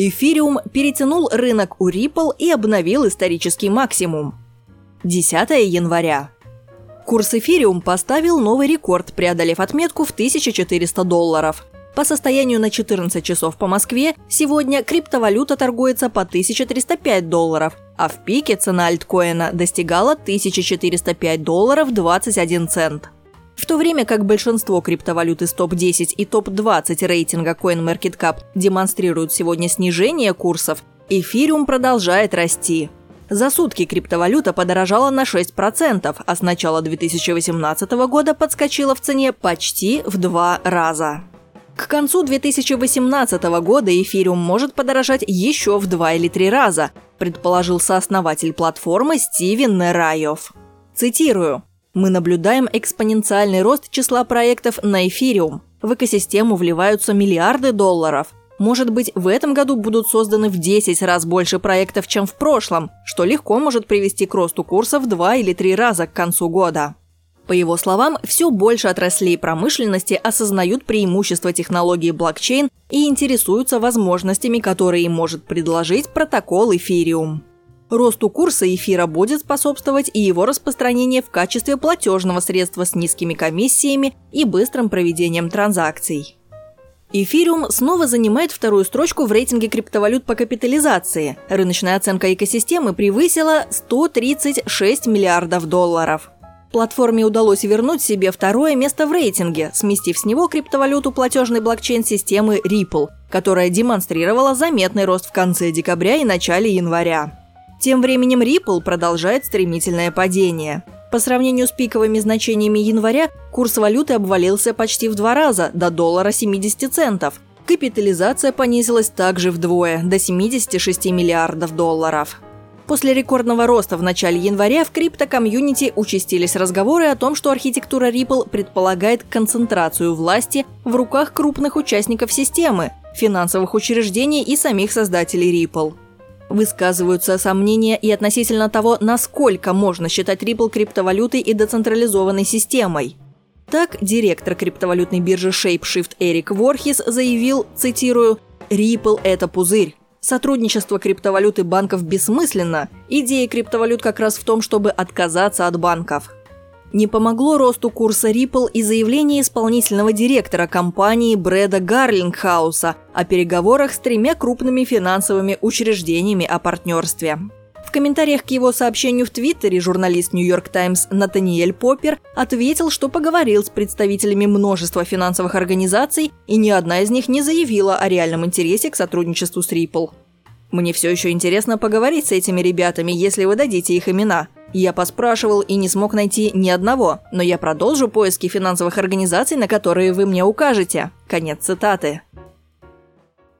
Эфириум перетянул рынок у Ripple и обновил исторический максимум. 10 января. Курс эфириум поставил новый рекорд, преодолев отметку в 1400 долларов. По состоянию на 14 часов по Москве сегодня криптовалюта торгуется по 1305 долларов, а в пике цена альткоина достигала 1405 долларов 21 цент. В то время как большинство криптовалют из топ-10 и топ-20 рейтинга CoinMarketCap демонстрируют сегодня снижение курсов, эфириум продолжает расти. За сутки криптовалюта подорожала на 6%, а с начала 2018 года подскочила в цене почти в два раза. К концу 2018 года эфириум может подорожать еще в два или три раза, предположил сооснователь платформы Стивен Нерайов. Цитирую. Мы наблюдаем экспоненциальный рост числа проектов на эфириум. В экосистему вливаются миллиарды долларов. Может быть, в этом году будут созданы в 10 раз больше проектов, чем в прошлом, что легко может привести к росту курса в 2 или 3 раза к концу года. По его словам, все больше отраслей промышленности осознают преимущества технологии блокчейн и интересуются возможностями, которые может предложить протокол эфириум. Росту курса эфира будет способствовать и его распространение в качестве платежного средства с низкими комиссиями и быстрым проведением транзакций. Эфириум снова занимает вторую строчку в рейтинге криптовалют по капитализации. Рыночная оценка экосистемы превысила 136 миллиардов долларов. Платформе удалось вернуть себе второе место в рейтинге, сместив с него криптовалюту платежной блокчейн-системы Ripple, которая демонстрировала заметный рост в конце декабря и начале января. Тем временем Ripple продолжает стремительное падение. По сравнению с пиковыми значениями января, курс валюты обвалился почти в два раза, до доллара 70 центов. Капитализация понизилась также вдвое, до 76 миллиардов долларов. После рекордного роста в начале января в крипто-комьюнити участились разговоры о том, что архитектура Ripple предполагает концентрацию власти в руках крупных участников системы, финансовых учреждений и самих создателей Ripple. Высказываются сомнения и относительно того, насколько можно считать Ripple криптовалютой и децентрализованной системой. Так, директор криптовалютной биржи ShapeShift Эрик Ворхис заявил, цитирую, «Ripple – это пузырь. Сотрудничество криптовалюты банков бессмысленно. Идея криптовалют как раз в том, чтобы отказаться от банков. Не помогло росту курса Ripple и заявление исполнительного директора компании Брэда Гарлингхауса о переговорах с тремя крупными финансовыми учреждениями о партнерстве. В комментариях к его сообщению в Твиттере журналист «Нью-Йорк Таймс» Натаниэль Поппер ответил, что поговорил с представителями множества финансовых организаций, и ни одна из них не заявила о реальном интересе к сотрудничеству с Ripple. Мне все еще интересно поговорить с этими ребятами, если вы дадите их имена. Я поспрашивал и не смог найти ни одного, но я продолжу поиски финансовых организаций, на которые вы мне укажете. Конец цитаты.